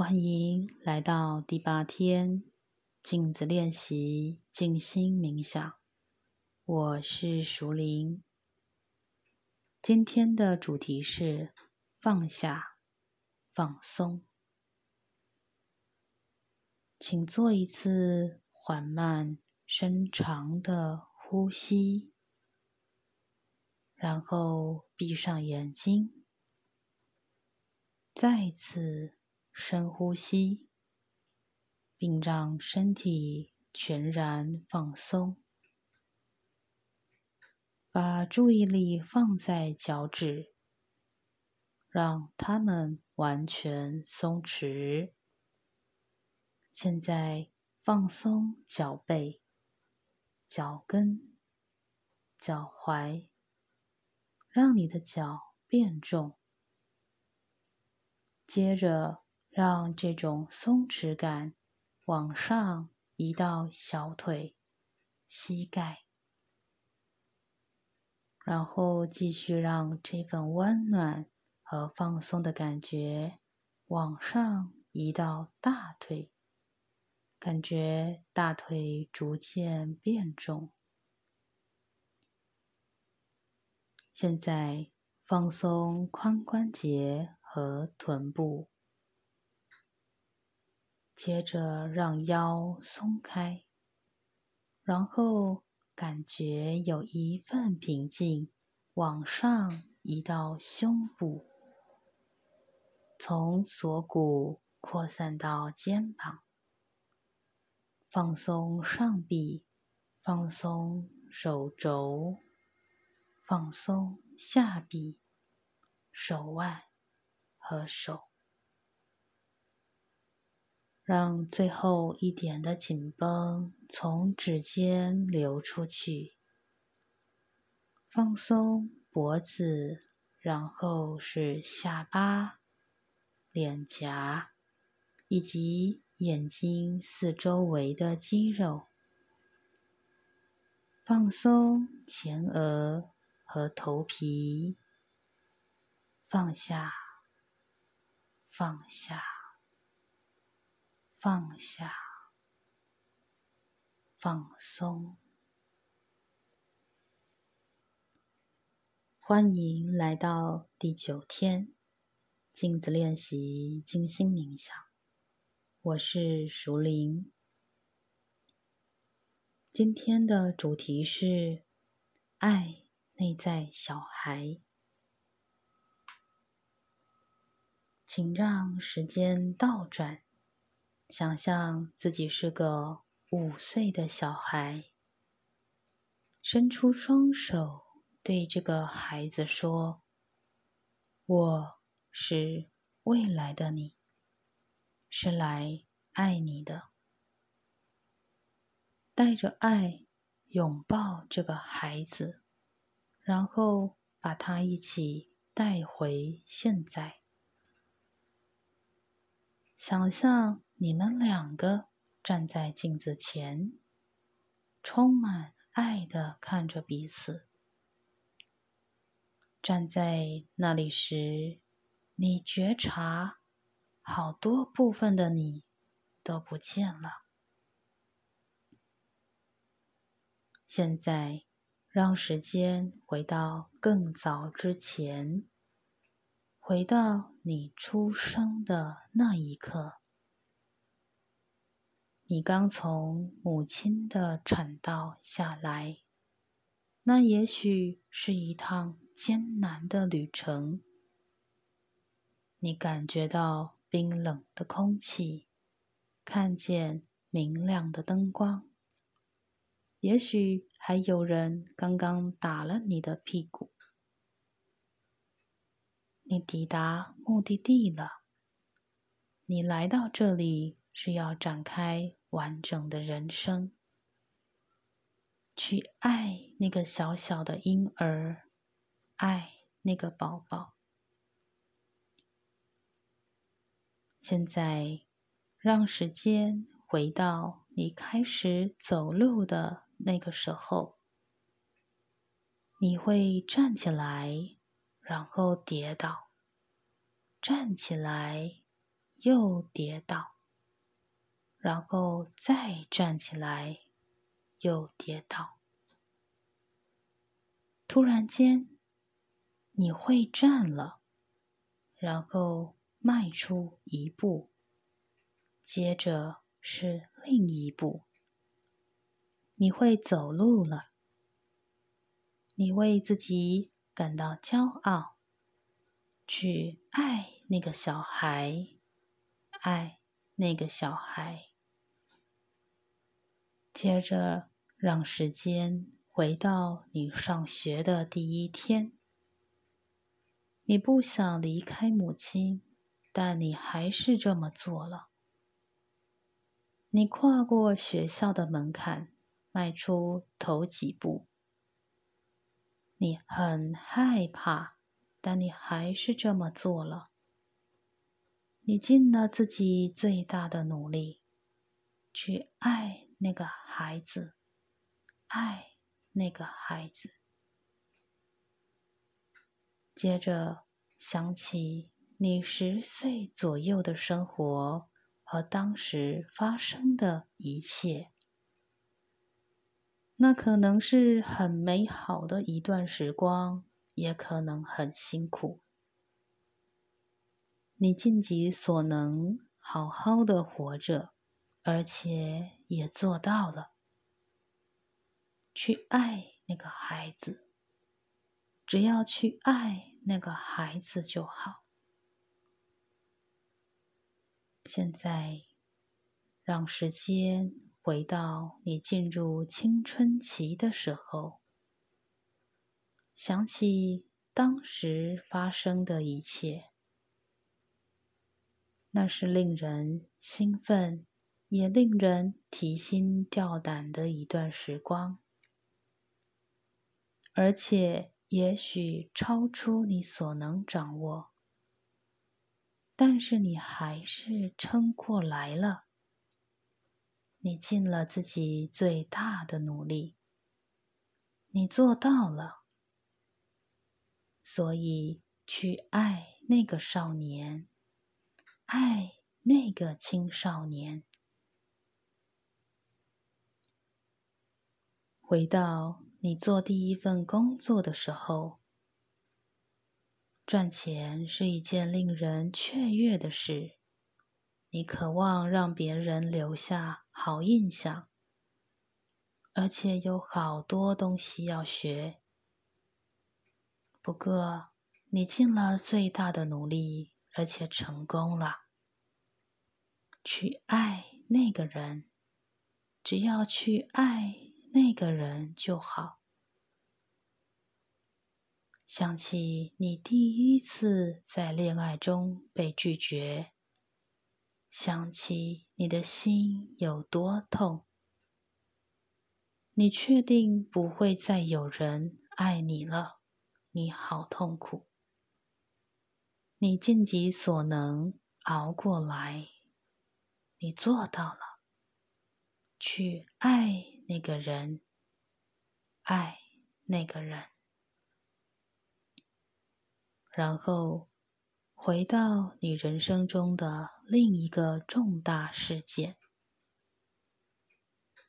欢迎来到第八天镜子练习静心冥想。我是熟林。今天的主题是放下、放松。请做一次缓慢、深长的呼吸，然后闭上眼睛，再次深呼吸，并让身体全然放松。把注意力放在脚趾，让它们完全松弛。现在放松脚背、脚跟、脚踝，让你的脚变重。接着，让这种松弛感往上移到小腿、膝盖。然后继续让这份温暖和放松的感觉往上移到大腿，感觉大腿逐渐变重。现在放松髋关节和臀部，接着让腰松开，然后。感觉有一份平静往上移到胸部，从锁骨扩散到肩膀，放松上臂，放松手肘，放松下臂、手腕和手。让最后一点的紧绷从指尖流出去，放松脖子，然后是下巴、脸颊以及眼睛四周围的肌肉，放松前额和头皮，放下，放下。放下，放松。欢迎来到第九天镜子练习静心冥想。我是熟林。今天的主题是爱内在小孩。请让时间倒转。想象自己是个五岁的小孩，伸出双手对这个孩子说：“我是未来的你，是来爱你的。”带着爱拥抱这个孩子，然后把他一起带回现在。想象。你们两个站在镜子前，充满爱的看着彼此。站在那里时，你觉察好多部分的你都不见了。现在，让时间回到更早之前，回到你出生的那一刻。你刚从母亲的产道下来，那也许是一趟艰难的旅程。你感觉到冰冷的空气，看见明亮的灯光，也许还有人刚刚打了你的屁股。你抵达目的地了，你来到这里是要展开。完整的人生，去爱那个小小的婴儿，爱那个宝宝。现在，让时间回到你开始走路的那个时候，你会站起来，然后跌倒，站起来，又跌倒，然后再站起来，又跌倒。突然间，你会站了，然后迈出一步，接着是另一步。你会走路了，你为自己感到骄傲，去爱那个小孩，爱那个小孩。接着，让时间。回到你上学的第一天，你不想离开母亲，但你还是这么做了。你跨过学校的门槛，迈出头几步。你很害怕，但你还是这么做了。你尽了自己最大的努力，去爱那个孩子，爱。那个孩子，接着想起你十岁左右的生活和当时发生的一切，那可能是很美好的一段时光，也可能很辛苦。你尽己所能，好好的活着，而且也做到了。去爱那个孩子，只要去爱那个孩子就好。现在，让时间回到你进入青春期的时候，想起当时发生的一切，那是令人兴奋，也令人提心吊胆的一段时光。而且，也许超出你所能掌握，但是你还是撑过来了。你尽了自己最大的努力，你做到了。所以，去爱那个少年，爱那个青少年，回到。你做第一份工作的时候，赚钱是一件令人雀跃的事。你渴望让别人留下好印象，而且有好多东西要学。不过，你尽了最大的努力，而且成功了。去爱那个人，只要去爱。那个人就好。想起你第一次在恋爱中被拒绝，想起你的心有多痛。你确定不会再有人爱你了？你好痛苦。你尽己所能熬过来，你做到了。去爱。那个人，爱那个人，然后回到你人生中的另一个重大事件。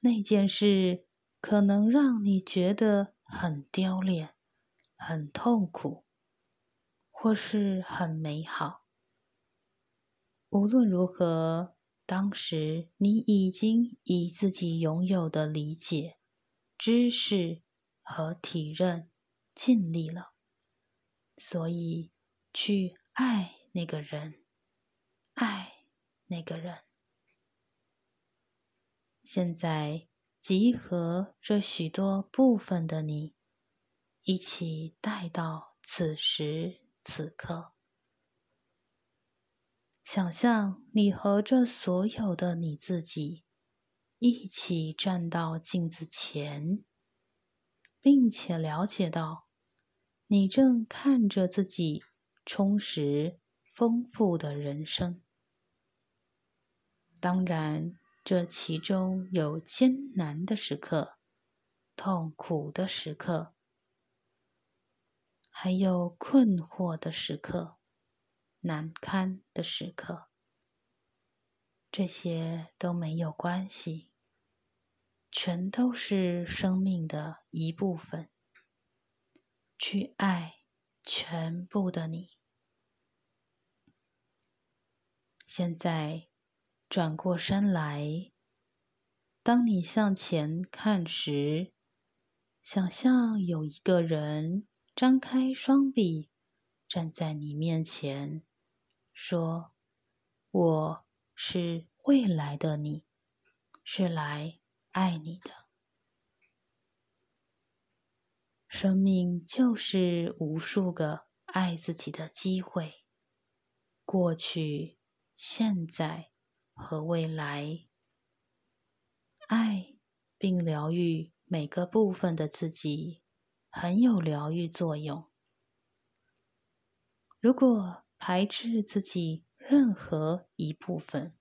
那件事可能让你觉得很丢脸、很痛苦，或是很美好。无论如何。当时你已经以自己拥有的理解、知识和体认尽力了，所以去爱那个人，爱那个人。现在集合这许多部分的你，一起带到此时此刻。想象你和这所有的你自己一起站到镜子前，并且了解到，你正看着自己充实、丰富的人生。当然，这其中有艰难的时刻、痛苦的时刻，还有困惑的时刻。难堪的时刻，这些都没有关系，全都是生命的一部分。去爱全部的你。现在转过身来，当你向前看时，想象有一个人张开双臂，站在你面前，说：“我是未来的你，是来爱你的。生命就是无数个爱自己的机会，过去。”现在和未来，爱并疗愈每个部分的自己，很有疗愈作用。如果排斥自己任何一部分，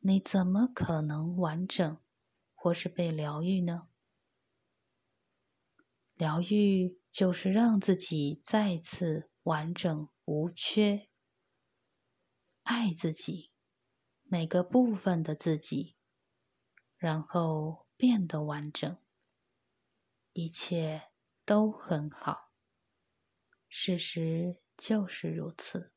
你怎么可能完整或是被疗愈呢？疗愈就是让自己再次完整无缺。爱自己，每个部分的自己，然后变得完整，一切都很好。事实就是如此。